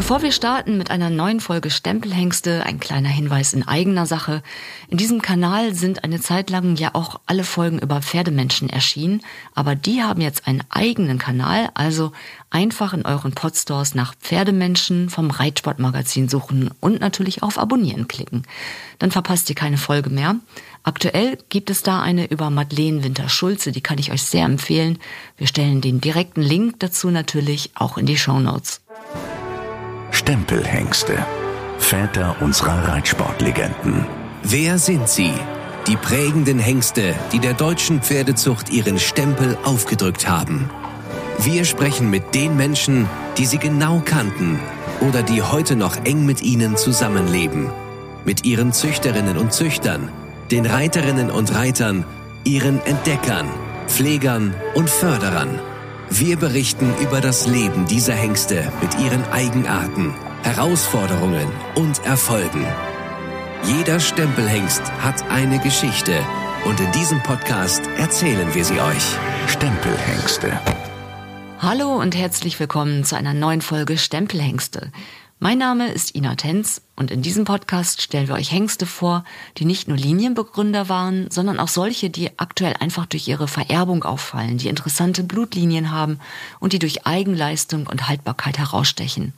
Bevor wir starten mit einer neuen Folge Stempelhengste, ein kleiner Hinweis in eigener Sache. In diesem Kanal sind eine Zeit lang ja auch alle Folgen über Pferdemenschen erschienen, aber die haben jetzt einen eigenen Kanal, also einfach in euren Podstores nach Pferdemenschen vom Reitsportmagazin suchen und natürlich auf Abonnieren klicken. Dann verpasst ihr keine Folge mehr. Aktuell gibt es da eine über Madeleine Winter-Schulze, die kann ich euch sehr empfehlen. Wir stellen den direkten Link dazu natürlich auch in die Show Notes. Stempelhengste. Väter unserer Reitsportlegenden. Wer sind sie? Die prägenden Hengste, die der deutschen Pferdezucht ihren Stempel aufgedrückt haben. Wir sprechen mit den Menschen, die sie genau kannten oder die heute noch eng mit ihnen zusammenleben. Mit ihren Züchterinnen und Züchtern, den Reiterinnen und Reitern, ihren Entdeckern, Pflegern und Förderern. Wir berichten über das Leben dieser Hengste mit ihren Eigenarten, Herausforderungen und Erfolgen. Jeder Stempelhengst hat eine Geschichte und in diesem Podcast erzählen wir sie euch. Stempelhengste. Hallo und herzlich willkommen zu einer neuen Folge Stempelhengste. Mein Name ist Ina Tenz und in diesem Podcast stellen wir euch Hengste vor, die nicht nur Linienbegründer waren, sondern auch solche, die aktuell einfach durch ihre Vererbung auffallen, die interessante Blutlinien haben und die durch Eigenleistung und Haltbarkeit herausstechen.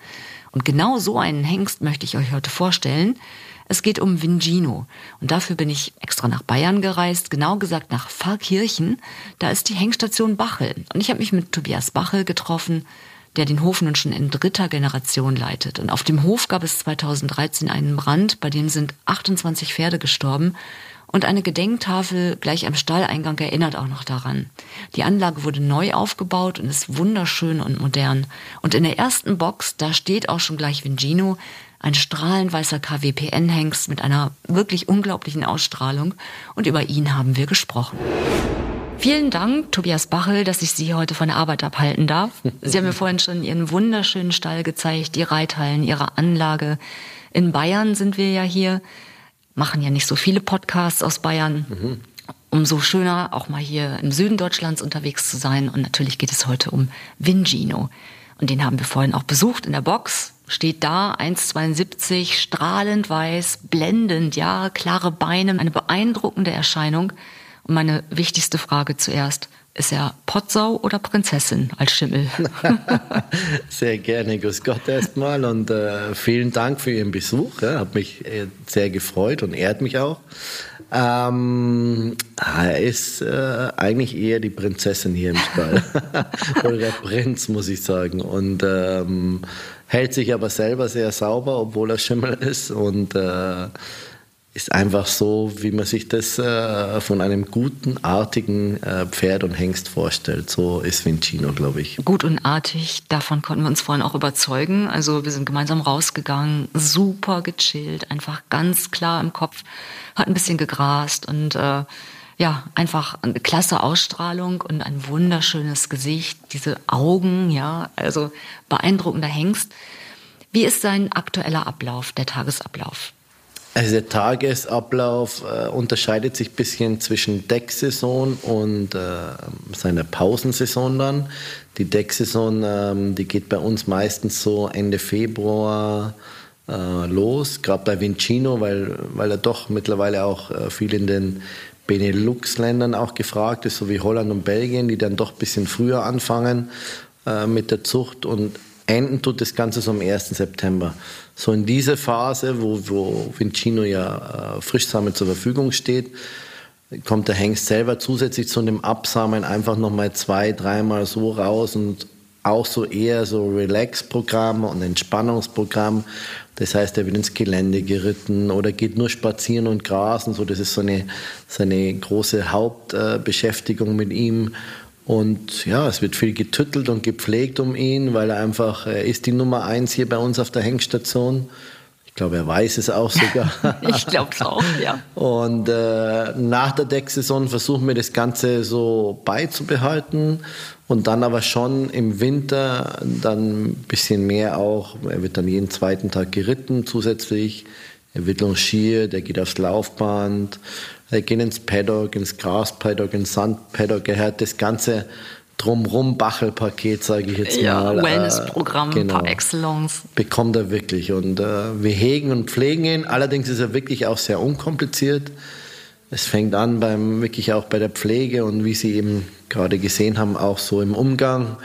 Und genau so einen Hengst möchte ich euch heute vorstellen. Es geht um Vingino. Und dafür bin ich extra nach Bayern gereist, genau gesagt nach Pfarrkirchen. Da ist die Hengststation Bachel. Und ich habe mich mit Tobias Bachel getroffen, der den Hof nun schon in dritter Generation leitet. Und auf dem Hof gab es 2013 einen Brand, bei dem sind 28 Pferde gestorben. Und eine Gedenktafel gleich am Stalleingang erinnert auch noch daran. Die Anlage wurde neu aufgebaut und ist wunderschön und modern. Und in der ersten Box, da steht auch schon gleich Vingino, ein strahlend weißer KWPN-Hengst mit einer wirklich unglaublichen Ausstrahlung. Und über ihn haben wir gesprochen. Vielen Dank, Tobias Bachel, dass ich Sie heute von der Arbeit abhalten darf. Sie haben mir vorhin schon Ihren wunderschönen Stall gezeigt, die Reithallen, Ihre Anlage. In Bayern sind wir ja hier, machen ja nicht so viele Podcasts aus Bayern. Mhm. Umso schöner, auch mal hier im Süden Deutschlands unterwegs zu sein. Und natürlich geht es heute um Vingino. Und den haben wir vorhin auch besucht in der Box. Steht da, 1,72, strahlend weiß, blendend, ja, klare Beine, eine beeindruckende Erscheinung. Und meine wichtigste Frage zuerst, ist er Potsau oder Prinzessin als Schimmel? sehr gerne, grüß Gott erstmal und äh, vielen Dank für Ihren Besuch. Ja, hat mich äh, sehr gefreut und ehrt mich auch. Ähm, er ist äh, eigentlich eher die Prinzessin hier im Stall. oder der Prinz, muss ich sagen. Und ähm, hält sich aber selber sehr sauber, obwohl er Schimmel ist und äh, ist einfach so, wie man sich das äh, von einem guten, artigen äh, Pferd und Hengst vorstellt. So ist Vincino, glaube ich. Gut und artig, davon konnten wir uns vorhin auch überzeugen. Also wir sind gemeinsam rausgegangen, super gechillt, einfach ganz klar im Kopf, hat ein bisschen gegrast und äh, ja, einfach eine klasse Ausstrahlung und ein wunderschönes Gesicht, diese Augen, ja, also beeindruckender Hengst. Wie ist sein aktueller Ablauf, der Tagesablauf? Also der Tagesablauf äh, unterscheidet sich ein bisschen zwischen Decksaison und äh, seiner Pausensaison dann. Die Decksaison, ähm, die geht bei uns meistens so Ende Februar äh, los, gerade bei Vincino, weil, weil er doch mittlerweile auch äh, viel in den Benelux-Ländern auch gefragt ist, so wie Holland und Belgien, die dann doch ein bisschen früher anfangen äh, mit der Zucht und enden tut das Ganze so am 1. September. So in dieser Phase, wo, wo Vincino ja äh, Frischsamen zur Verfügung steht, kommt der Hengst selber zusätzlich zu dem Absamen einfach nochmal zwei, dreimal so raus und auch so eher so Relax-Programm und Entspannungsprogramm. Das heißt, er wird ins Gelände geritten oder geht nur spazieren und grasen. So, das ist so eine, seine große Hauptbeschäftigung mit ihm. Und ja, es wird viel getüttelt und gepflegt um ihn, weil er einfach, er ist die Nummer eins hier bei uns auf der Hengststation. Ich glaube, er weiß es auch sogar. ich glaube es auch, ja. Und äh, nach der Decksaison versuchen wir das Ganze so beizubehalten und dann aber schon im Winter dann ein bisschen mehr auch. Er wird dann jeden zweiten Tag geritten zusätzlich. Er wird longiert, er geht aufs Laufband, er geht ins Paddock, ins Graspaddock, ins Sandpaddock. Er hat das ganze drumrum Bachel-Paket, sage ich jetzt ja, mal. Wellness-Programm äh, genau, par excellence. Bekommt er wirklich. Und äh, wir hegen und pflegen ihn. Allerdings ist er wirklich auch sehr unkompliziert. Es fängt an beim, wirklich auch bei der Pflege und wie Sie eben gerade gesehen haben, auch so im Umgang.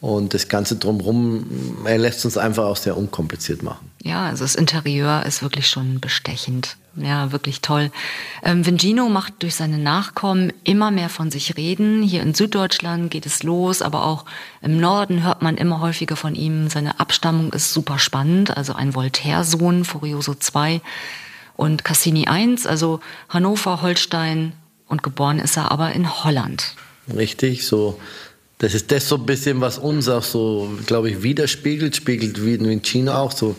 Und das Ganze drumherum, er lässt uns einfach auch sehr unkompliziert machen. Ja, also das Interieur ist wirklich schon bestechend. Ja, wirklich toll. Ähm, Vingino macht durch seine Nachkommen immer mehr von sich reden. Hier in Süddeutschland geht es los, aber auch im Norden hört man immer häufiger von ihm. Seine Abstammung ist super spannend, also ein Voltaire-Sohn, Furioso II und Cassini I, also Hannover, Holstein und geboren ist er aber in Holland. Richtig, so das ist das so ein bisschen, was uns auch so, glaube ich, widerspiegelt, spiegelt wie in China auch so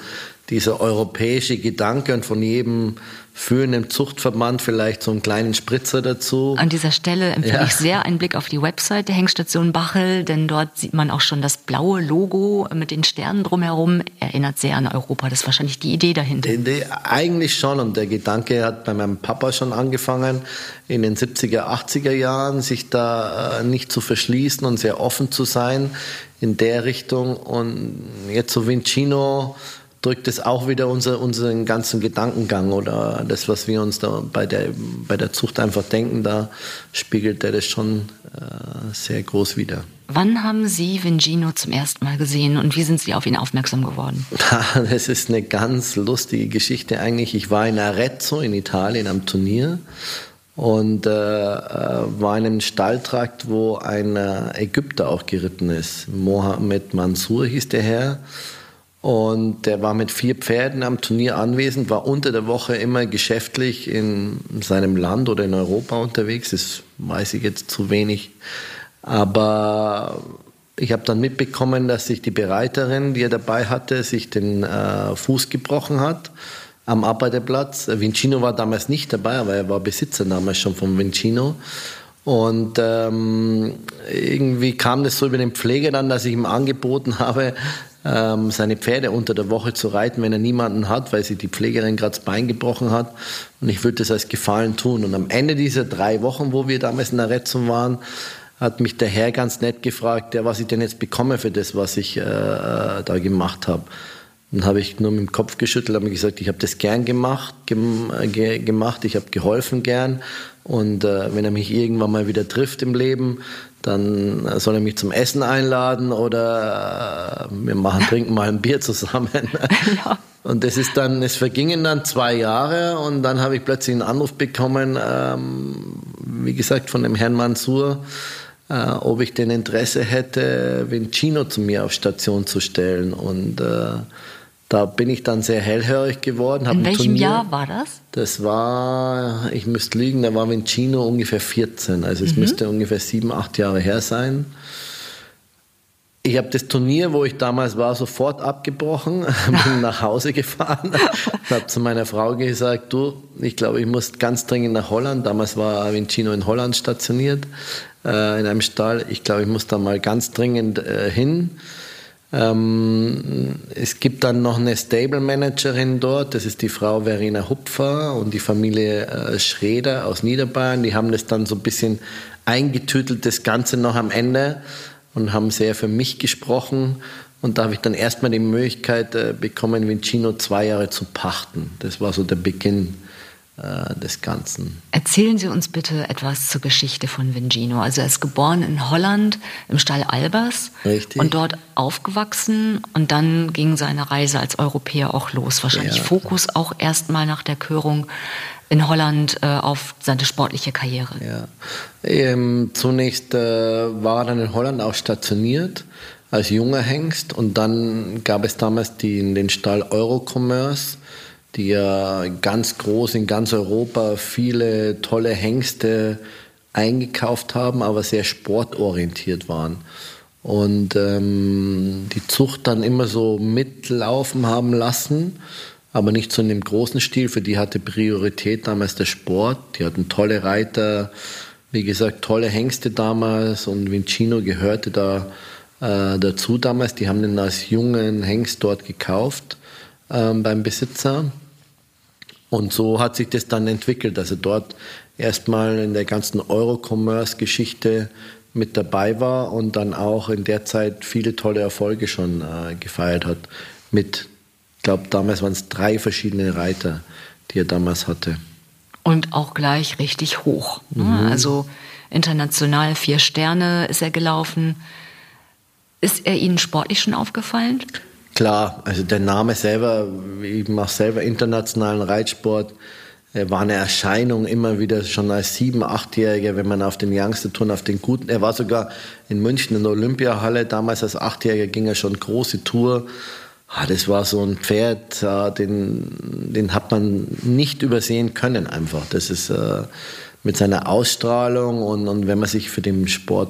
dieser europäische Gedanke und von jedem führenden Zuchtverband vielleicht so einen kleinen Spritzer dazu. An dieser Stelle empfehle ja. ich sehr einen Blick auf die Website der Hengstation Bachel, denn dort sieht man auch schon das blaue Logo mit den Sternen drumherum. Erinnert sehr an Europa. Das ist wahrscheinlich die Idee dahinter. Die, eigentlich schon. Und der Gedanke hat bei meinem Papa schon angefangen, in den 70er, 80er Jahren, sich da äh, nicht zu verschließen und sehr offen zu sein in der Richtung. Und jetzt so Vincino drückt es auch wieder unser, unseren ganzen Gedankengang oder das, was wir uns da bei der, bei der Zucht einfach denken, da spiegelt er das schon äh, sehr groß wieder. Wann haben Sie Vingino zum ersten Mal gesehen und wie sind Sie auf ihn aufmerksam geworden? Das ist eine ganz lustige Geschichte eigentlich. Ich war in Arezzo in Italien am Turnier und äh, äh war in einem Stalltrakt, wo ein äh, Ägypter auch geritten ist. Mohammed Mansour hieß der Herr. Und der war mit vier Pferden am Turnier anwesend, war unter der Woche immer geschäftlich in seinem Land oder in Europa unterwegs. Das weiß ich jetzt zu wenig. Aber ich habe dann mitbekommen, dass sich die Bereiterin, die er dabei hatte, sich den äh, Fuß gebrochen hat am Arbeiterplatz. Vincino war damals nicht dabei, aber er war Besitzer damals schon von Vincino. Und ähm, irgendwie kam das so über den Pfleger dann, dass ich ihm angeboten habe, ähm, seine Pferde unter der Woche zu reiten, wenn er niemanden hat, weil sich die Pflegerin gerade das Bein gebrochen hat. Und ich würde das als Gefallen tun. Und am Ende dieser drei Wochen, wo wir damals in der Retzung waren, hat mich der Herr ganz nett gefragt, ja, was ich denn jetzt bekomme für das, was ich äh, äh da gemacht habe. Dann habe ich nur mit dem Kopf geschüttelt, habe gesagt, ich habe das gern gemacht, gem, ge, gemacht, ich habe geholfen gern. Und äh, wenn er mich irgendwann mal wieder trifft im Leben, dann soll er mich zum Essen einladen oder äh, wir machen, trinken mal ein Bier zusammen. Ja. Und das ist dann, es vergingen dann zwei Jahre und dann habe ich plötzlich einen Anruf bekommen, ähm, wie gesagt, von dem Herrn Mansur, äh, ob ich den Interesse hätte, Vincino zu mir auf Station zu stellen. Und äh, da bin ich dann sehr hellhörig geworden. In welchem Turnier, Jahr war das? Das war, ich müsste lügen, da war Vincino ungefähr 14. Also es mhm. müsste ungefähr sieben, acht Jahre her sein. Ich habe das Turnier, wo ich damals war, sofort abgebrochen, bin nach Hause gefahren, habe zu meiner Frau gesagt, du, ich glaube, ich muss ganz dringend nach Holland. Damals war Vincino in Holland stationiert, äh, in einem Stall. Ich glaube, ich muss da mal ganz dringend äh, hin. Ähm, es gibt dann noch eine Stable Managerin dort, das ist die Frau Verena Hupfer und die Familie äh, Schreder aus Niederbayern. Die haben das dann so ein bisschen eingetütelt, das Ganze noch am Ende und haben sehr für mich gesprochen. Und da habe ich dann erstmal die Möglichkeit äh, bekommen, Vincino zwei Jahre zu pachten. Das war so der Beginn des Ganzen. Erzählen Sie uns bitte etwas zur Geschichte von Vingino. Also er ist geboren in Holland im Stall Albers Richtig. und dort aufgewachsen und dann ging seine Reise als Europäer auch los. Wahrscheinlich ja. Fokus auch erstmal nach der Körung in Holland äh, auf seine sportliche Karriere. Ja. Ähm, zunächst äh, war er dann in Holland auch stationiert als junger Hengst und dann gab es damals die, den Stall Eurocommerce die ja ganz groß in ganz Europa viele tolle Hengste eingekauft haben, aber sehr sportorientiert waren. Und ähm, die Zucht dann immer so mitlaufen haben lassen, aber nicht so in dem großen Stil. Für die hatte Priorität damals der Sport. Die hatten tolle Reiter, wie gesagt, tolle Hengste damals und Vincino gehörte da äh, dazu damals. Die haben den als jungen Hengst dort gekauft ähm, beim Besitzer. Und so hat sich das dann entwickelt. Also dort erstmal in der ganzen Eurocommerce-Geschichte mit dabei war und dann auch in der Zeit viele tolle Erfolge schon äh, gefeiert hat. Mit, ich glaube, damals waren es drei verschiedene Reiter, die er damals hatte. Und auch gleich richtig hoch. Ne? Mhm. Also international vier Sterne ist er gelaufen. Ist er Ihnen sportlich schon aufgefallen? Klar, also der Name selber, ich mache selber internationalen Reitsport, war eine Erscheinung immer wieder schon als sieben, achtjähriger, wenn man auf den Youngster-Touren, auf den guten, er war sogar in München in der Olympiahalle, damals als achtjähriger ging er schon große Tour. Ah, das war so ein Pferd, den, den hat man nicht übersehen können einfach. Das ist äh, mit seiner Ausstrahlung und, und wenn man sich für den Sport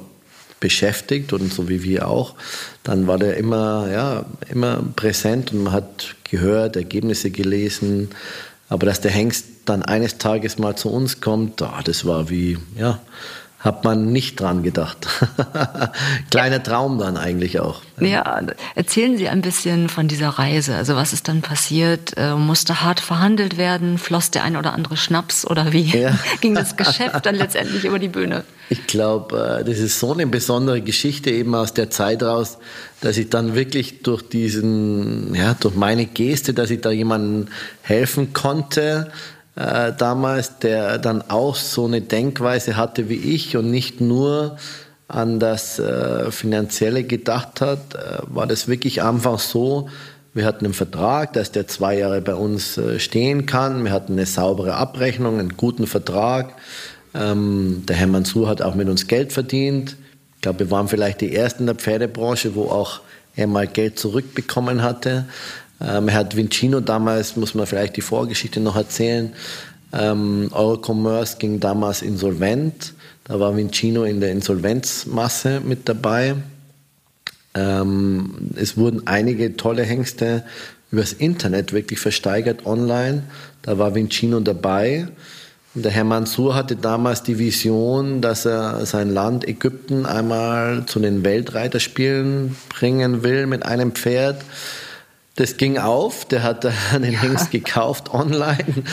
beschäftigt und so wie wir auch, dann war der immer, ja, immer präsent und man hat gehört, Ergebnisse gelesen. Aber dass der Hengst dann eines Tages mal zu uns kommt, oh, das war wie, ja, hat man nicht dran gedacht. Kleiner Traum dann eigentlich auch. Ja, erzählen Sie ein bisschen von dieser Reise. Also was ist dann passiert? Äh, musste hart verhandelt werden? Floss der ein oder andere Schnaps oder wie ja. ging das Geschäft dann letztendlich über die Bühne? Ich glaube, äh, das ist so eine besondere Geschichte eben aus der Zeit raus, dass ich dann wirklich durch diesen, ja, durch meine Geste, dass ich da jemandem helfen konnte, äh, damals, der dann auch so eine Denkweise hatte wie ich und nicht nur an das äh, Finanzielle gedacht hat, äh, war das wirklich einfach so, wir hatten einen Vertrag, dass der zwei Jahre bei uns äh, stehen kann. Wir hatten eine saubere Abrechnung, einen guten Vertrag. Ähm, der Herr Mansur hat auch mit uns Geld verdient. Ich glaube, wir waren vielleicht die Ersten in der Pferdebranche, wo auch er mal Geld zurückbekommen hatte. Ähm, er hat Vincino damals, muss man vielleicht die Vorgeschichte noch erzählen, ähm, Eurocommerce ging damals insolvent. Da war Vincino in der Insolvenzmasse mit dabei. Ähm, es wurden einige tolle Hengste übers Internet wirklich versteigert online. Da war Vincino dabei. Der Herr Mansour hatte damals die Vision, dass er sein Land Ägypten einmal zu den Weltreiterspielen bringen will mit einem Pferd. Das ging auf, der hat einen ja. Hengst gekauft online.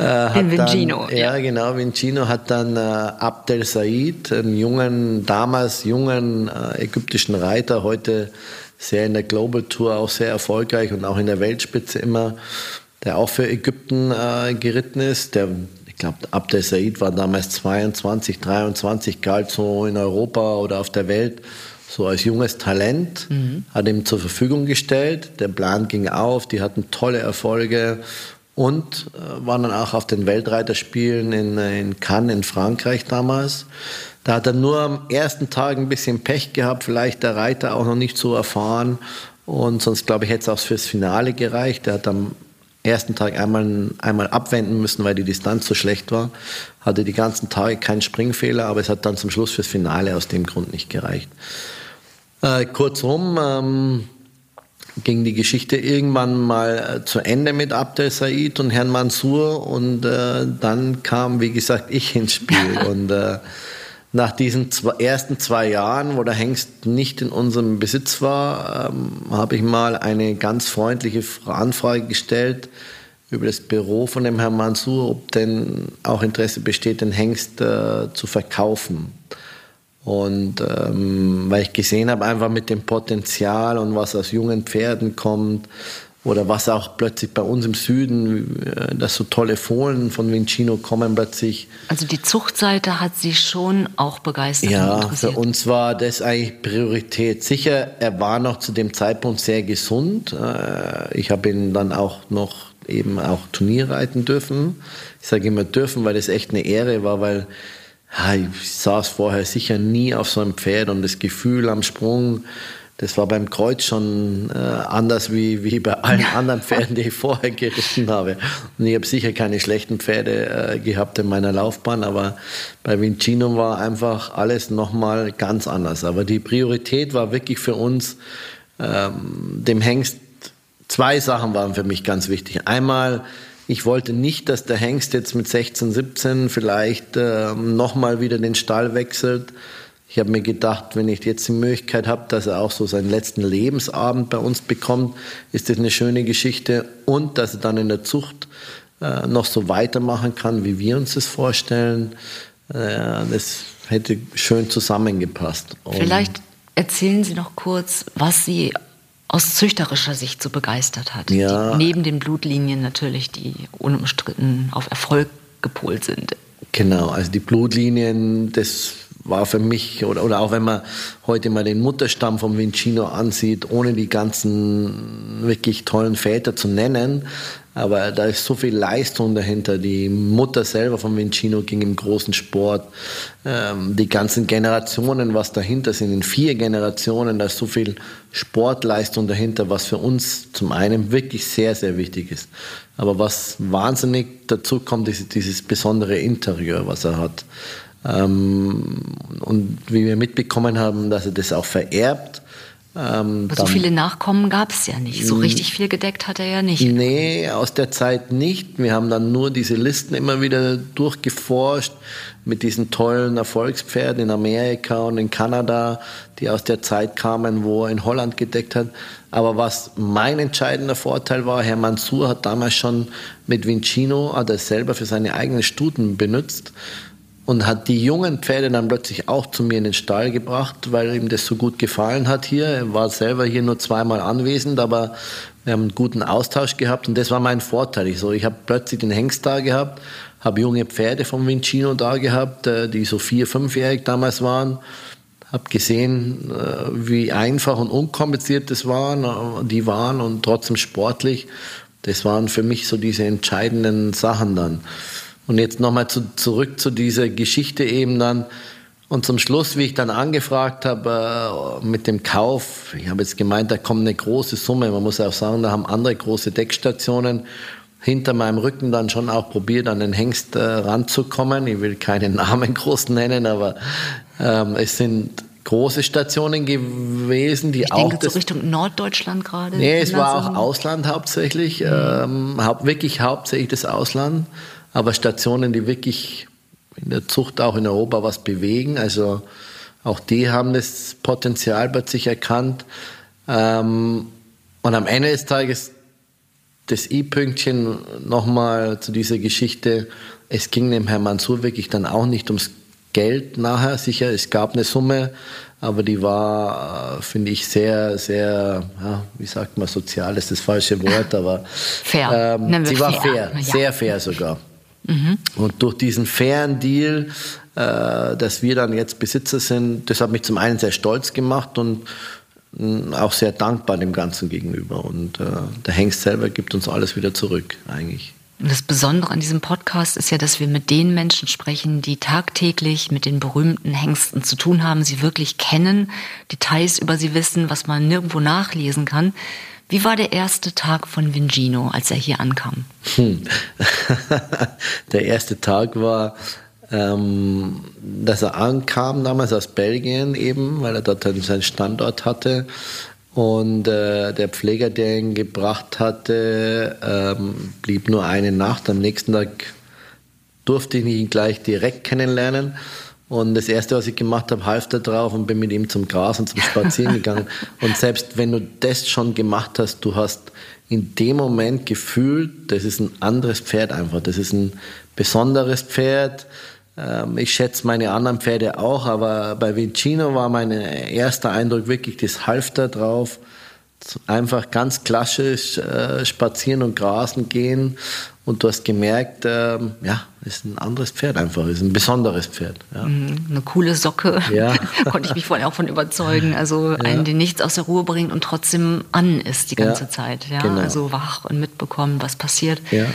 Äh, In Vincino. Dann, ja, ja, genau, Vincino hat dann äh, Abdel Said, einen jungen, damals jungen äh, ägyptischen Reiter, heute sehr in der Global Tour auch sehr erfolgreich und auch in der Weltspitze immer, der auch für Ägypten äh, geritten ist. Der, ich glaube, Abdel Said war damals 22, 23, galt so in Europa oder auf der Welt so als junges Talent, mhm. hat ihm zur Verfügung gestellt. Der Plan ging auf, die hatten tolle Erfolge und äh, waren dann auch auf den Weltreiterspielen in, äh, in Cannes in Frankreich damals. Da hat er nur am ersten Tag ein bisschen Pech gehabt, vielleicht der Reiter auch noch nicht so erfahren. Und sonst, glaube ich, hätte es auch fürs Finale gereicht. Er hat am ersten Tag einmal, einmal abwenden müssen, weil die Distanz so schlecht war. Hatte die ganzen Tage keinen Springfehler, aber es hat dann zum Schluss fürs Finale aus dem Grund nicht gereicht. Äh, kurzum ähm, ging die Geschichte irgendwann mal äh, zu Ende mit Abdel Said und Herrn Mansour und äh, dann kam, wie gesagt, ich ins Spiel. und äh, nach diesen zwei, ersten zwei Jahren, wo der Hengst nicht in unserem Besitz war, ähm, habe ich mal eine ganz freundliche Anfrage gestellt über das Büro von dem Herrn Mansour, ob denn auch Interesse besteht, den Hengst äh, zu verkaufen. Und ähm, weil ich gesehen habe, einfach mit dem Potenzial und was aus jungen Pferden kommt oder was auch plötzlich bei uns im Süden, äh, dass so tolle Fohlen von Vincino kommen plötzlich. Also die Zuchtseite hat Sie schon auch begeistert. Ja, für uns war das eigentlich Priorität. Sicher, er war noch zu dem Zeitpunkt sehr gesund. Äh, ich habe ihn dann auch noch eben auch Turnier reiten dürfen. Ich sage immer dürfen, weil das echt eine Ehre war, weil ich saß vorher sicher nie auf so einem Pferd und das Gefühl am Sprung, das war beim Kreuz schon äh, anders wie, wie bei allen anderen Pferden, die ich vorher geritten habe. Und ich habe sicher keine schlechten Pferde äh, gehabt in meiner Laufbahn, aber bei Vincino war einfach alles nochmal ganz anders. Aber die Priorität war wirklich für uns, ähm, dem Hengst, zwei Sachen waren für mich ganz wichtig. Einmal, ich wollte nicht, dass der Hengst jetzt mit 16, 17 vielleicht äh, nochmal wieder den Stall wechselt. Ich habe mir gedacht, wenn ich jetzt die Möglichkeit habe, dass er auch so seinen letzten Lebensabend bei uns bekommt, ist das eine schöne Geschichte. Und dass er dann in der Zucht äh, noch so weitermachen kann, wie wir uns das vorstellen. Äh, das hätte schön zusammengepasst. Und Vielleicht erzählen Sie noch kurz, was Sie aus züchterischer Sicht so begeistert hat. Ja. Die, neben den Blutlinien natürlich, die unumstritten auf Erfolg gepolt sind. Genau, also die Blutlinien, das war für mich, oder, oder auch wenn man heute mal den Mutterstamm vom Vincino ansieht, ohne die ganzen wirklich tollen Väter zu nennen, aber da ist so viel Leistung dahinter. Die Mutter selber von Vincino ging im großen Sport. Ähm, die ganzen Generationen, was dahinter sind, in vier Generationen, da ist so viel Sportleistung dahinter, was für uns zum einen wirklich sehr, sehr wichtig ist. Aber was wahnsinnig dazu kommt, ist dieses besondere Interieur, was er hat. Ähm, und wie wir mitbekommen haben, dass er das auch vererbt. Ähm, so viele Nachkommen gab es ja nicht. So richtig viel gedeckt hat er ja nicht. Nee, aus der Zeit nicht. Wir haben dann nur diese Listen immer wieder durchgeforscht mit diesen tollen Erfolgspferden in Amerika und in Kanada, die aus der Zeit kamen, wo er in Holland gedeckt hat. Aber was mein entscheidender Vorteil war, Herr Mansour hat damals schon mit Vincino, hat er selber für seine eigenen Stuten benutzt und hat die jungen Pferde dann plötzlich auch zu mir in den Stall gebracht, weil ihm das so gut gefallen hat hier. Er war selber hier nur zweimal anwesend, aber wir haben einen guten Austausch gehabt und das war mein Vorteil. Ich, so, ich habe plötzlich den Hengst da gehabt, habe junge Pferde vom Vincino da gehabt, äh, die so vier, fünfjährig damals waren. Habe gesehen, äh, wie einfach und unkompliziert das waren, äh, die waren und trotzdem sportlich. Das waren für mich so diese entscheidenden Sachen dann. Und jetzt nochmal zu, zurück zu dieser Geschichte eben dann. Und zum Schluss, wie ich dann angefragt habe äh, mit dem Kauf, ich habe jetzt gemeint, da kommt eine große Summe. Man muss auch sagen, da haben andere große Deckstationen hinter meinem Rücken dann schon auch probiert, an den Hengst äh, ranzukommen. Ich will keinen Namen groß nennen, aber ähm, es sind große Stationen gewesen, die ich auch. Denke, so Richtung Norddeutschland gerade? Nee, es war auch Ausland hauptsächlich, ähm, haupt, wirklich hauptsächlich das Ausland aber Stationen, die wirklich in der Zucht auch in Europa was bewegen. Also auch die haben das Potenzial plötzlich erkannt. Ähm, und am Ende des Tages das I-Pünktchen nochmal zu dieser Geschichte. Es ging dem Herrn Mansur wirklich dann auch nicht ums Geld nachher. Sicher, es gab eine Summe, aber die war, äh, finde ich, sehr, sehr, ja, wie sagt man, sozial ist das falsche Wort, aber fair. Ähm, sie war fair, fair ja. sehr fair sogar. Mhm. Und durch diesen fairen Deal, äh, dass wir dann jetzt Besitzer sind, das hat mich zum einen sehr stolz gemacht und mh, auch sehr dankbar dem Ganzen gegenüber. Und äh, der Hengst selber gibt uns alles wieder zurück, eigentlich. Und das Besondere an diesem Podcast ist ja, dass wir mit den Menschen sprechen, die tagtäglich mit den berühmten Hengsten zu tun haben, sie wirklich kennen, Details über sie wissen, was man nirgendwo nachlesen kann. Wie war der erste Tag von Vingino, als er hier ankam? Hm. der erste Tag war, ähm, dass er ankam, damals aus Belgien eben, weil er dort seinen Standort hatte. Und äh, der Pfleger, der ihn gebracht hatte, ähm, blieb nur eine Nacht. Am nächsten Tag durfte ich ihn gleich direkt kennenlernen. Und das Erste, was ich gemacht habe, half da drauf und bin mit ihm zum Gras und zum Spazieren gegangen. Und selbst wenn du das schon gemacht hast, du hast in dem Moment gefühlt, das ist ein anderes Pferd einfach. Das ist ein besonderes Pferd. Ähm, ich schätze meine anderen Pferde auch, aber bei Vincino war mein erster Eindruck wirklich das Halfter drauf einfach ganz klassisch äh, spazieren und grasen gehen und du hast gemerkt, ähm, ja, ist ein anderes Pferd einfach, ist ein besonderes Pferd. Ja. Mhm, eine coole Socke, ja. konnte ich mich vorhin auch von überzeugen. Also ja. einen, der nichts aus der Ruhe bringt und trotzdem an ist die ganze. Zeit. Ja? Genau. Also wach und mitbekommen, was passiert. Ja.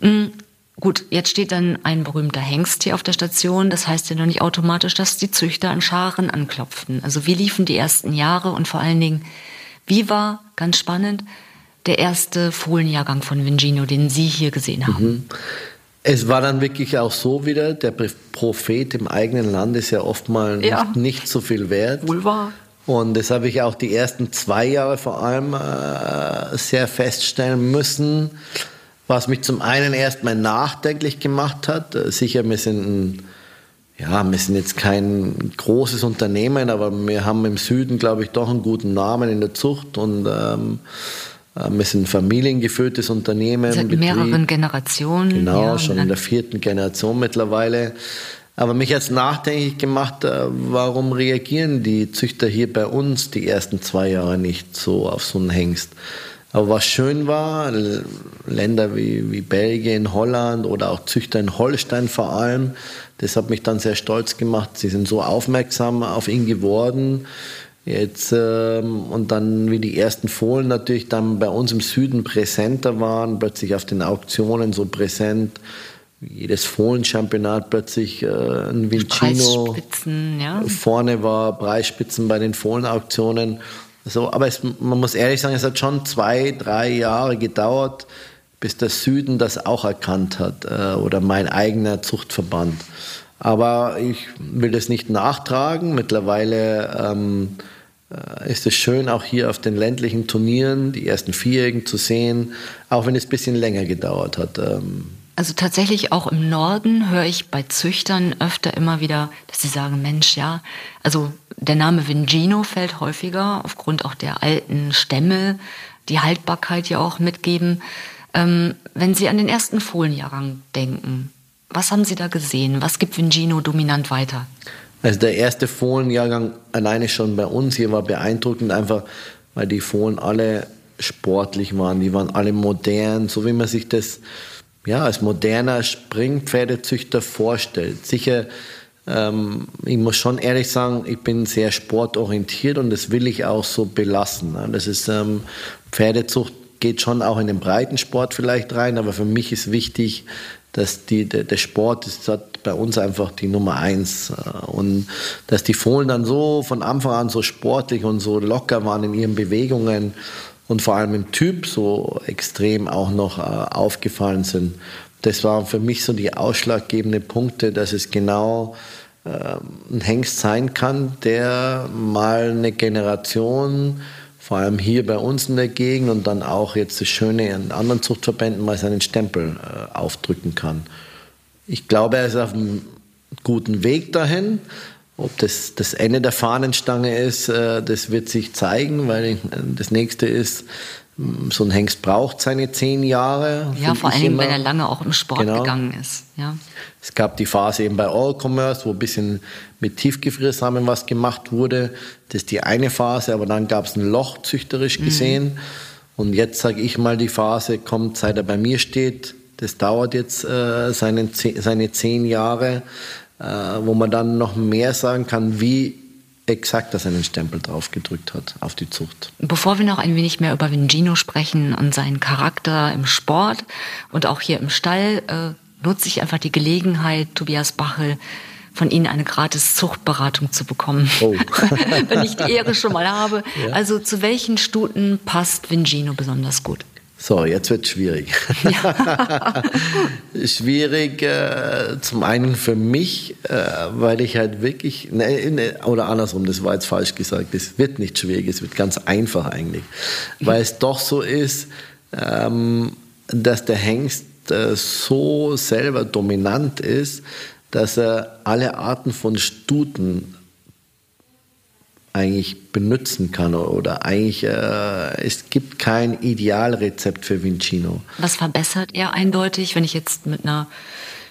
Mhm. Gut, jetzt steht dann ein berühmter Hengst hier auf der Station. Das heißt ja noch nicht automatisch, dass die Züchter an Scharen anklopften. Also wie liefen die ersten Jahre und vor allen Dingen, wie war, ganz spannend, der erste Fohlenjahrgang von Vingino, den Sie hier gesehen haben? Mhm. Es war dann wirklich auch so wieder, der Prophet im eigenen Land ist ja oftmals ja. nicht, nicht so viel wert. Wohl wahr. Und das habe ich auch die ersten zwei Jahre vor allem äh, sehr feststellen müssen, was mich zum einen erstmal nachdenklich gemacht hat. Äh, sicher, wir sind ein ja, wir sind jetzt kein großes Unternehmen, aber wir haben im Süden, glaube ich, doch einen guten Namen in der Zucht und ähm, äh, wir sind ein familiengeführtes Unternehmen. Seit mehreren Generationen. Genau, ja, schon in der vierten Generation mittlerweile. Aber mich hat es nachdenklich gemacht, äh, warum reagieren die Züchter hier bei uns die ersten zwei Jahre nicht so auf so einen Hengst? Aber was schön war, Länder wie, wie Belgien, Holland oder auch Züchter in Holstein vor allem, das hat mich dann sehr stolz gemacht. Sie sind so aufmerksam auf ihn geworden. Jetzt, ähm, und dann, wie die ersten Fohlen natürlich dann bei uns im Süden präsenter waren, plötzlich auf den Auktionen so präsent, jedes Fohlenchampionat plötzlich äh, ein Vincino ja. vorne war, Preisspitzen bei den Fohlenauktionen. So, aber es, man muss ehrlich sagen, es hat schon zwei, drei Jahre gedauert, bis der Süden das auch erkannt hat äh, oder mein eigener Zuchtverband. Aber ich will das nicht nachtragen. Mittlerweile ähm, äh, ist es schön, auch hier auf den ländlichen Turnieren die ersten Vierjährigen zu sehen, auch wenn es ein bisschen länger gedauert hat. Ähm, also tatsächlich auch im Norden höre ich bei Züchtern öfter immer wieder, dass sie sagen, Mensch, ja, also der Name Vingino fällt häufiger aufgrund auch der alten Stämme, die Haltbarkeit ja auch mitgeben. Ähm, wenn Sie an den ersten Fohlenjahrgang denken, was haben Sie da gesehen? Was gibt Vingino dominant weiter? Also der erste Fohlenjahrgang alleine schon bei uns hier war beeindruckend, einfach weil die Fohlen alle sportlich waren, die waren alle modern, so wie man sich das ja, als moderner Springpferdezüchter vorstellt. Sicher, ähm, ich muss schon ehrlich sagen, ich bin sehr sportorientiert und das will ich auch so belassen. Ne? Das ist ähm, Pferdezucht geht schon auch in den Breitensport vielleicht rein, aber für mich ist wichtig, dass die, der, der Sport ist bei uns einfach die Nummer eins. Äh, und dass die Fohlen dann so von Anfang an so sportlich und so locker waren in ihren Bewegungen und vor allem im Typ so extrem auch noch äh, aufgefallen sind. Das waren für mich so die ausschlaggebenden Punkte, dass es genau äh, ein Hengst sein kann, der mal eine Generation, vor allem hier bei uns in der Gegend und dann auch jetzt das Schöne in anderen Zuchtverbänden mal seinen Stempel äh, aufdrücken kann. Ich glaube, er ist auf einem guten Weg dahin. Ob das das Ende der Fahnenstange ist, äh, das wird sich zeigen, weil das nächste ist, so ein Hengst braucht seine zehn Jahre. Ja, vor allem, wenn er lange auch im Sport genau. gegangen ist. Ja. Es gab die Phase eben bei All Commerce, wo ein bisschen mit Tiefgefriersamen was gemacht wurde. Das ist die eine Phase, aber dann gab es ein Loch züchterisch mhm. gesehen. Mhm. Und jetzt sage ich mal, die Phase kommt, seit er bei mir steht. Das dauert jetzt äh, seine, seine zehn Jahre. Äh, wo man dann noch mehr sagen kann, wie exakt das einen Stempel drauf gedrückt hat auf die Zucht. Bevor wir noch ein wenig mehr über Vingino sprechen und seinen Charakter im Sport und auch hier im Stall, äh, nutze ich einfach die Gelegenheit, Tobias Bachel, von Ihnen eine gratis Zuchtberatung zu bekommen. Oh. Wenn ich die Ehre schon mal habe. Ja. Also zu welchen Stuten passt Vingino besonders gut? So, jetzt wird es schwierig. Ja. schwierig äh, zum einen für mich, äh, weil ich halt wirklich, ne, ne, oder andersrum, das war jetzt falsch gesagt, es wird nicht schwierig, es wird ganz einfach eigentlich. Weil es doch so ist, ähm, dass der Hengst äh, so selber dominant ist, dass er alle Arten von Stuten eigentlich benutzen kann oder eigentlich äh, es gibt kein Idealrezept für Vincino. Was verbessert er eindeutig, wenn ich jetzt mit einer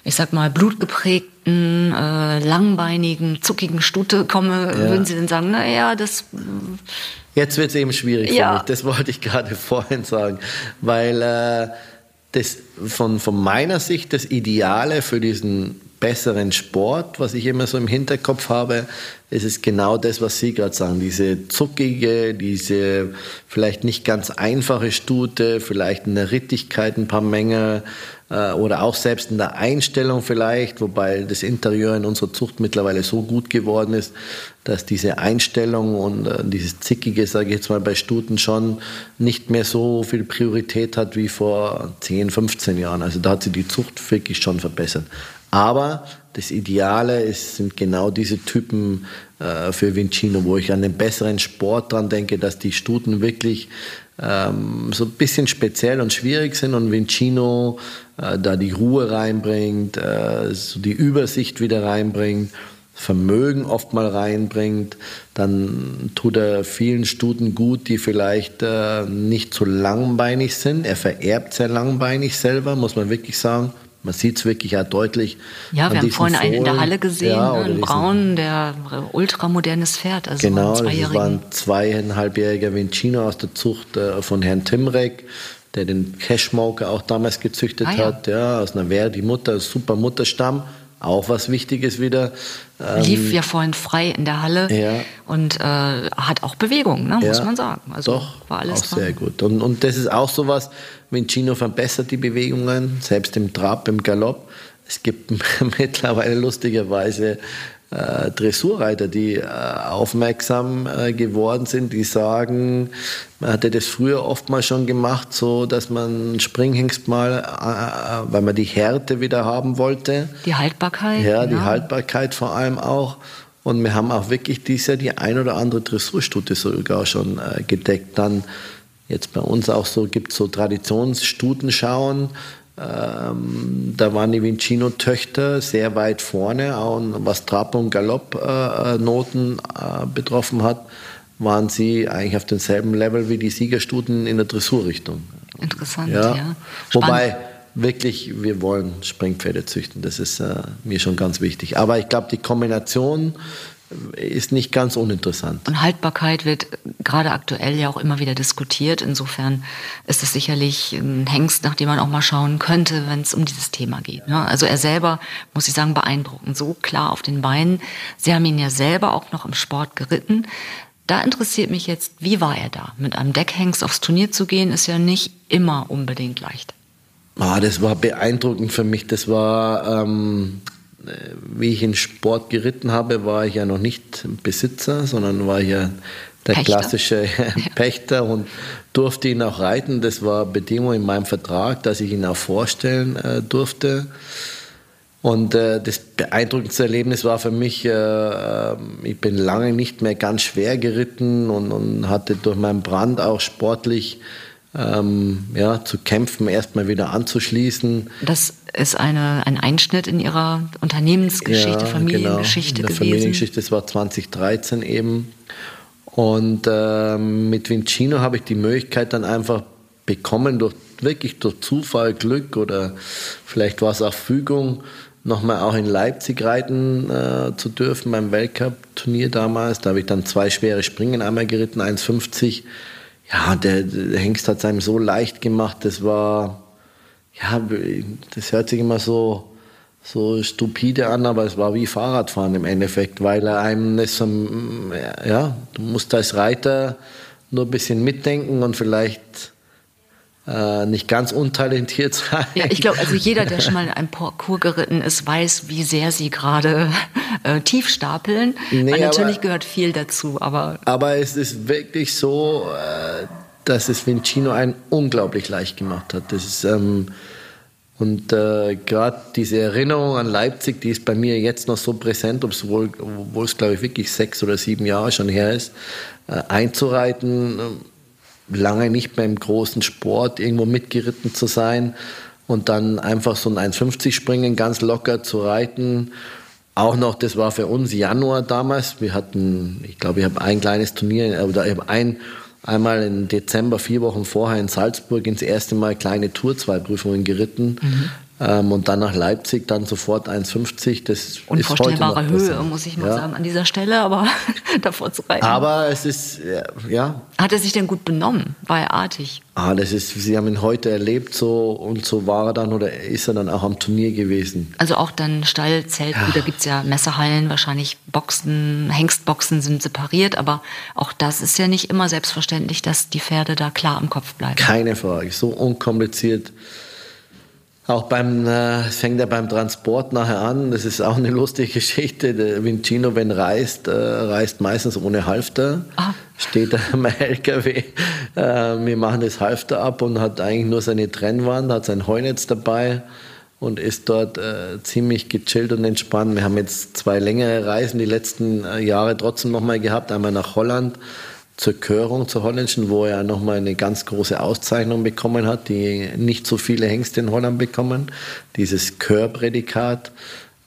ich sag mal blutgeprägten, äh, langbeinigen, zuckigen Stute komme, ja. würden Sie denn sagen, na ja, das Jetzt wird es eben schwierig ja. für mich. Das wollte ich gerade vorhin sagen, weil äh, das von, von meiner Sicht das Ideale für diesen besseren Sport, was ich immer so im Hinterkopf habe, ist es genau das, was Sie gerade sagen. Diese zuckige, diese vielleicht nicht ganz einfache Stute, vielleicht in der Rittigkeit ein paar Mängel äh, oder auch selbst in der Einstellung vielleicht, wobei das Interieur in unserer Zucht mittlerweile so gut geworden ist, dass diese Einstellung und äh, dieses Zickige, sage ich jetzt mal, bei Stuten schon nicht mehr so viel Priorität hat wie vor 10, 15 Jahren. Also da hat sich die Zucht wirklich schon verbessert. Aber das Ideale ist, sind genau diese Typen äh, für Vincino, wo ich an den besseren Sport dran denke, dass die Stuten wirklich ähm, so ein bisschen speziell und schwierig sind und Vincino äh, da die Ruhe reinbringt, äh, so die Übersicht wieder reinbringt. Vermögen oft mal reinbringt, dann tut er vielen Stuten gut, die vielleicht äh, nicht so langbeinig sind. Er vererbt sehr langbeinig selber, muss man wirklich sagen Man sieht es wirklich auch deutlich. Ja, wir haben vorhin einen in der Halle gesehen, ja, ne, ein braun, der ultramodernes Pferd. Also genau, das war ein zweieinhalbjähriger Vincino aus der Zucht äh, von Herrn Timrek, der den Cashmoker auch damals gezüchtet ah, ja. hat. Ja, aus einer Wehr, die Mutter, super Mutterstamm auch was Wichtiges wieder. Ähm, Lief ja vorhin frei in der Halle ja. und äh, hat auch Bewegung, ne, muss ja, man sagen. Also doch, war alles auch dran. sehr gut. Und, und das ist auch sowas, Vincino verbessert die Bewegungen, selbst im Trab, im Galopp. Es gibt mittlerweile lustigerweise äh, Dressurreiter, die äh, aufmerksam äh, geworden sind, die sagen, man hatte das früher oft mal schon gemacht, so dass man Springhengst mal, äh, äh, weil man die Härte wieder haben wollte. Die Haltbarkeit. Ja, die genau. Haltbarkeit vor allem auch. Und wir haben auch wirklich dieses Jahr die ein oder andere Dressurstute sogar schon äh, gedeckt. Dann jetzt bei uns auch so, gibt es so Traditionsstutenschauen, ähm, da waren die Vincino-Töchter sehr weit vorne, auch was Trab- und Galopp-Noten äh, betroffen hat, waren sie eigentlich auf demselben Level wie die Siegerstuten in der Dressurrichtung. Interessant, ja. ja. Wobei, wirklich, wir wollen Springpferde züchten, das ist äh, mir schon ganz wichtig. Aber ich glaube, die Kombination ist nicht ganz uninteressant. Und Haltbarkeit wird gerade aktuell ja auch immer wieder diskutiert. Insofern ist es sicherlich ein Hengst, nach dem man auch mal schauen könnte, wenn es um dieses Thema geht. Also er selber, muss ich sagen, beeindruckend. So klar auf den Beinen. Sie haben ihn ja selber auch noch im Sport geritten. Da interessiert mich jetzt, wie war er da? Mit einem Deckhengst aufs Turnier zu gehen, ist ja nicht immer unbedingt leicht. Ah, das war beeindruckend für mich. Das war ähm, wie ich in Sport geritten habe, war ich ja noch nicht Besitzer, sondern war ja der Pächter. klassische Pächter und durfte ihn auch reiten. Das war Bedingung in meinem Vertrag, dass ich ihn auch vorstellen äh, durfte. Und äh, das beeindruckendste Erlebnis war für mich, äh, äh ich bin lange nicht mehr ganz schwer geritten und, und hatte durch meinen Brand auch sportlich ähm, ja, zu kämpfen, erstmal wieder anzuschließen. Das ist eine, ein Einschnitt in Ihrer Unternehmensgeschichte, ja, Familiengeschichte genau, in der gewesen. Familiengeschichte, das war 2013 eben. Und ähm, mit Vincino habe ich die Möglichkeit dann einfach bekommen, durch, wirklich durch Zufall, Glück oder vielleicht war es auch Fügung, nochmal auch in Leipzig reiten äh, zu dürfen beim Weltcup-Turnier damals. Da habe ich dann zwei schwere Springen einmal geritten, 1,50 ja, der, der Hengst hat es einem so leicht gemacht. Das war, ja, das hört sich immer so, so stupide an, aber es war wie Fahrradfahren im Endeffekt, weil er einem das, ja, du musst als Reiter nur ein bisschen mitdenken und vielleicht äh, nicht ganz untalentiert sein. Ja, ich glaube, also jeder, der schon mal in einem Parcours geritten ist, weiß, wie sehr sie gerade äh, tief stapeln. Nee, natürlich aber, gehört viel dazu, aber. Aber es ist wirklich so, äh, dass es Vincino einen unglaublich leicht gemacht hat. Das ist, ähm, und äh, gerade diese Erinnerung an Leipzig, die ist bei mir jetzt noch so präsent, obwohl, es, glaube ich, wirklich sechs oder sieben Jahre schon her ist, äh, einzureiten lange nicht mehr im großen Sport irgendwo mitgeritten zu sein und dann einfach so ein 1,50 springen ganz locker zu reiten. Auch noch, das war für uns Januar damals. Wir hatten, ich glaube, ich habe ein kleines Turnier, oder ich habe ein, einmal im Dezember, vier Wochen vorher in Salzburg ins erste Mal kleine Tour, zwei Prüfungen geritten. Mhm. Ähm, und dann nach Leipzig dann sofort 1,50. Das Unvorstellbare ist Höhe, muss ich mal ja. sagen, an dieser Stelle, aber davor zu reiten. Aber es ist, ja. Hat er sich denn gut benommen? War er artig? Ah, das ist, Sie haben ihn heute erlebt so und so war er dann oder ist er dann auch am Turnier gewesen. Also auch dann Stall, Zelt, ja. da gibt es ja Messerhallen, wahrscheinlich Boxen, Hengstboxen sind separiert, aber auch das ist ja nicht immer selbstverständlich, dass die Pferde da klar im Kopf bleiben. Keine Frage, so unkompliziert auch beim, äh, fängt er beim Transport nachher an. Das ist auch eine lustige Geschichte. Der Vincino, wenn reist, äh, reist meistens ohne Halfter. Ah. Steht er am LKW. Äh, wir machen das Halfter ab und hat eigentlich nur seine Trennwand, hat sein Heunetz dabei und ist dort äh, ziemlich gechillt und entspannt. Wir haben jetzt zwei längere Reisen die letzten äh, Jahre trotzdem nochmal gehabt. Einmal nach Holland zur Körung, zur holländischen, wo er nochmal eine ganz große Auszeichnung bekommen hat, die nicht so viele Hengste in Holland bekommen. Dieses Körprädikat.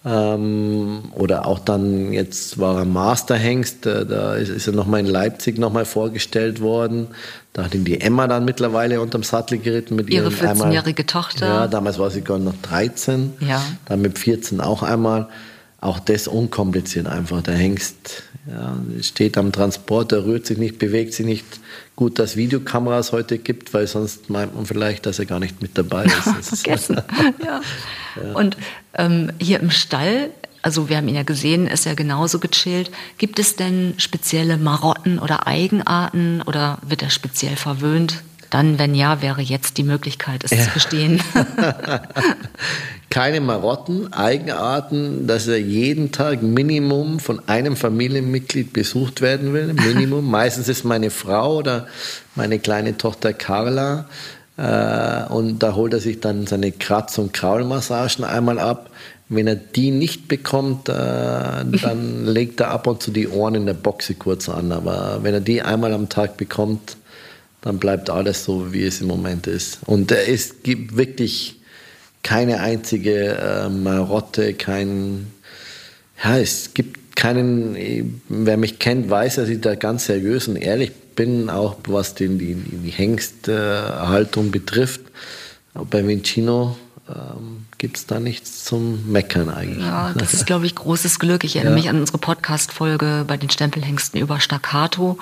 Ähm, oder auch dann, jetzt war er Masterhengst, äh, da ist, ist er nochmal in Leipzig nochmal vorgestellt worden. Da hat ihn die Emma dann mittlerweile unterm Sattel geritten mit ihrer 14-jährige Tochter. Ja, damals war sie gar noch 13. Ja. Dann mit 14 auch einmal. Auch das unkompliziert einfach. Der Hengst ja, steht am Transporter, rührt sich nicht, bewegt sich nicht. Gut, dass Videokameras heute gibt, weil sonst meint man vielleicht, dass er gar nicht mit dabei ist. Vergessen. ja. ja. Und ähm, hier im Stall, also wir haben ihn ja gesehen, ist er genauso gechillt. Gibt es denn spezielle Marotten oder Eigenarten oder wird er speziell verwöhnt? Dann, wenn ja, wäre jetzt die Möglichkeit, es ja. zu bestehen. Keine Marotten, Eigenarten, dass er jeden Tag Minimum von einem Familienmitglied besucht werden will. Minimum. Meistens ist meine Frau oder meine kleine Tochter Carla. Äh, und da holt er sich dann seine Kratz- und Kraulmassagen einmal ab. Wenn er die nicht bekommt, äh, dann legt er ab und zu die Ohren in der Boxe kurz an. Aber wenn er die einmal am Tag bekommt, dann bleibt alles so, wie es im Moment ist. Und es gibt wirklich keine einzige äh, Marotte, kein, ja, es gibt keinen, wer mich kennt, weiß, dass ich da ganz seriös und ehrlich bin, auch was den, die, die Hengsthaltung betrifft. Aber bei Vincino ähm, gibt es da nichts zum Meckern eigentlich. Ja, das ist, glaube ich, großes Glück. Ich erinnere ja. mich an unsere Podcast-Folge bei den Stempelhengsten über Staccato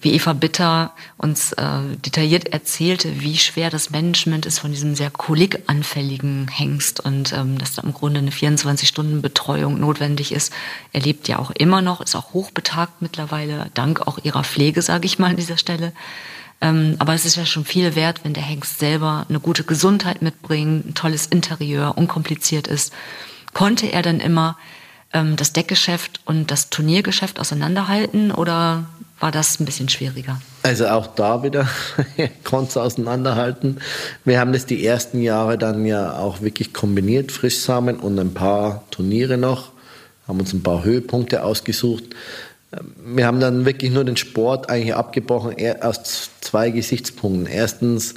wie Eva Bitter uns äh, detailliert erzählte, wie schwer das Management ist von diesem sehr kolikanfälligen Hengst und ähm, dass da im Grunde eine 24-Stunden-Betreuung notwendig ist. Er lebt ja auch immer noch, ist auch hochbetagt mittlerweile, dank auch ihrer Pflege, sage ich mal an dieser Stelle. Ähm, aber es ist ja schon viel wert, wenn der Hengst selber eine gute Gesundheit mitbringt, ein tolles Interieur, unkompliziert ist. Konnte er dann immer ähm, das Deckgeschäft und das Turniergeschäft auseinanderhalten oder war das ein bisschen schwieriger. Also auch da wieder konnte es auseinanderhalten. Wir haben das die ersten Jahre dann ja auch wirklich kombiniert, Frischsamen und ein paar Turniere noch, haben uns ein paar Höhepunkte ausgesucht. Wir haben dann wirklich nur den Sport eigentlich abgebrochen aus zwei Gesichtspunkten. Erstens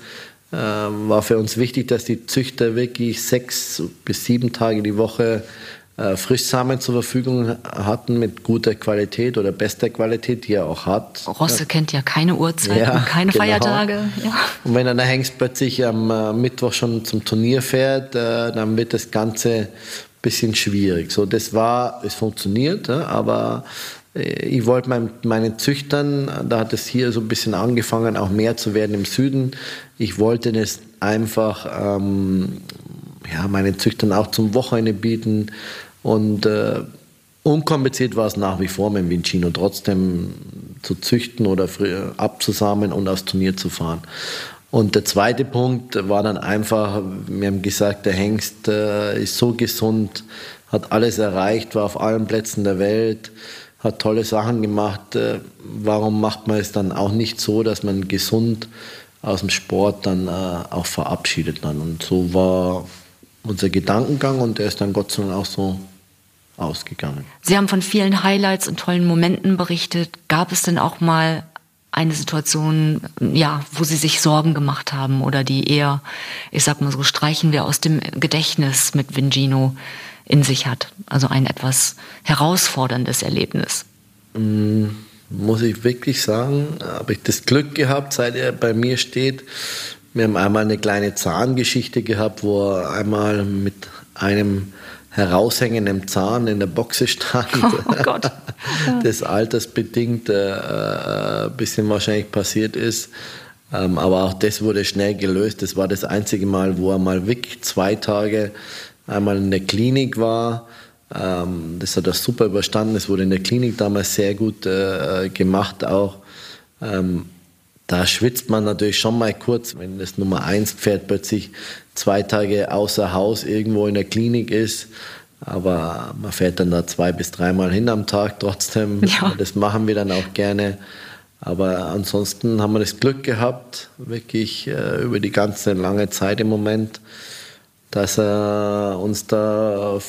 äh, war für uns wichtig, dass die Züchter wirklich sechs bis sieben Tage die Woche äh, Frischsamen zur Verfügung hatten mit guter Qualität oder bester Qualität, die er auch hat. Rosse ja. kennt ja keine Uhrzeit ja, keine genau. Feiertage. Ja. Und wenn dann der Hengst plötzlich am äh, Mittwoch schon zum Turnier fährt, äh, dann wird das Ganze ein bisschen schwierig. So, das war, es funktioniert, aber ich wollte mein, meinen Züchtern, da hat es hier so ein bisschen angefangen, auch mehr zu werden im Süden. Ich wollte das einfach ähm, ja, meinen Züchtern auch zum Wochenende bieten. Und äh, unkompliziert war es nach wie vor mit dem Vincino, trotzdem zu züchten oder abzusammeln und aufs Turnier zu fahren. Und der zweite Punkt war dann einfach, wir haben gesagt, der Hengst äh, ist so gesund, hat alles erreicht, war auf allen Plätzen der Welt, hat tolle Sachen gemacht. Äh, warum macht man es dann auch nicht so, dass man gesund aus dem Sport dann äh, auch verabschiedet dann? Und so war unser Gedankengang und der ist dann Gott sei Dank auch so ausgegangen. Sie haben von vielen Highlights und tollen Momenten berichtet. Gab es denn auch mal eine Situation, ja, wo Sie sich Sorgen gemacht haben oder die eher, ich sag mal so, streichen wir aus dem Gedächtnis mit Vingino in sich hat? Also ein etwas herausforderndes Erlebnis. Mm, muss ich wirklich sagen, habe ich das Glück gehabt, seit er bei mir steht, wir haben einmal eine kleine Zahngeschichte gehabt, wo er einmal mit einem heraushängenden Zahn in der Boxe stand. Oh Gott. das altersbedingt äh, ein äh, bisschen wahrscheinlich passiert ist. Ähm, aber auch das wurde schnell gelöst. Das war das einzige Mal, wo er mal wirklich zwei Tage einmal in der Klinik war. Ähm, das hat er super überstanden. Das wurde in der Klinik damals sehr gut äh, gemacht auch. Ähm, da schwitzt man natürlich schon mal kurz, wenn das Nummer 1 Pferd plötzlich zwei Tage außer Haus irgendwo in der Klinik ist. Aber man fährt dann da zwei bis dreimal hin am Tag trotzdem. Ja. Das machen wir dann auch gerne. Aber ansonsten haben wir das Glück gehabt, wirklich äh, über die ganze lange Zeit im Moment, dass er uns da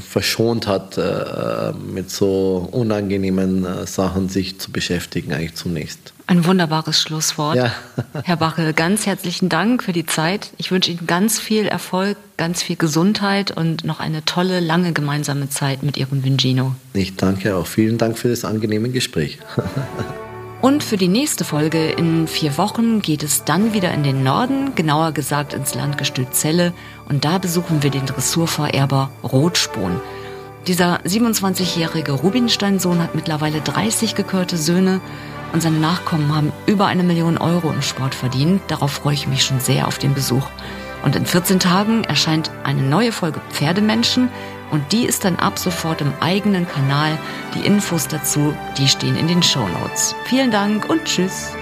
verschont hat, äh, mit so unangenehmen äh, Sachen sich zu beschäftigen, eigentlich zunächst. Ein wunderbares Schlusswort. Ja. Herr Bachel, ganz herzlichen Dank für die Zeit. Ich wünsche Ihnen ganz viel Erfolg, ganz viel Gesundheit und noch eine tolle, lange gemeinsame Zeit mit Ihrem Vingino. Ich danke auch. Vielen Dank für das angenehme Gespräch. Und für die nächste Folge in vier Wochen geht es dann wieder in den Norden, genauer gesagt ins Landgestüt Celle. Und da besuchen wir den Dressurvererber Rotspon. Dieser 27-jährige Rubinstein-Sohn hat mittlerweile 30 gekörte Söhne und seine Nachkommen haben über eine Million Euro im Sport verdient. Darauf freue ich mich schon sehr auf den Besuch. Und in 14 Tagen erscheint eine neue Folge Pferdemenschen und die ist dann ab sofort im eigenen Kanal. Die Infos dazu, die stehen in den Show Notes. Vielen Dank und tschüss.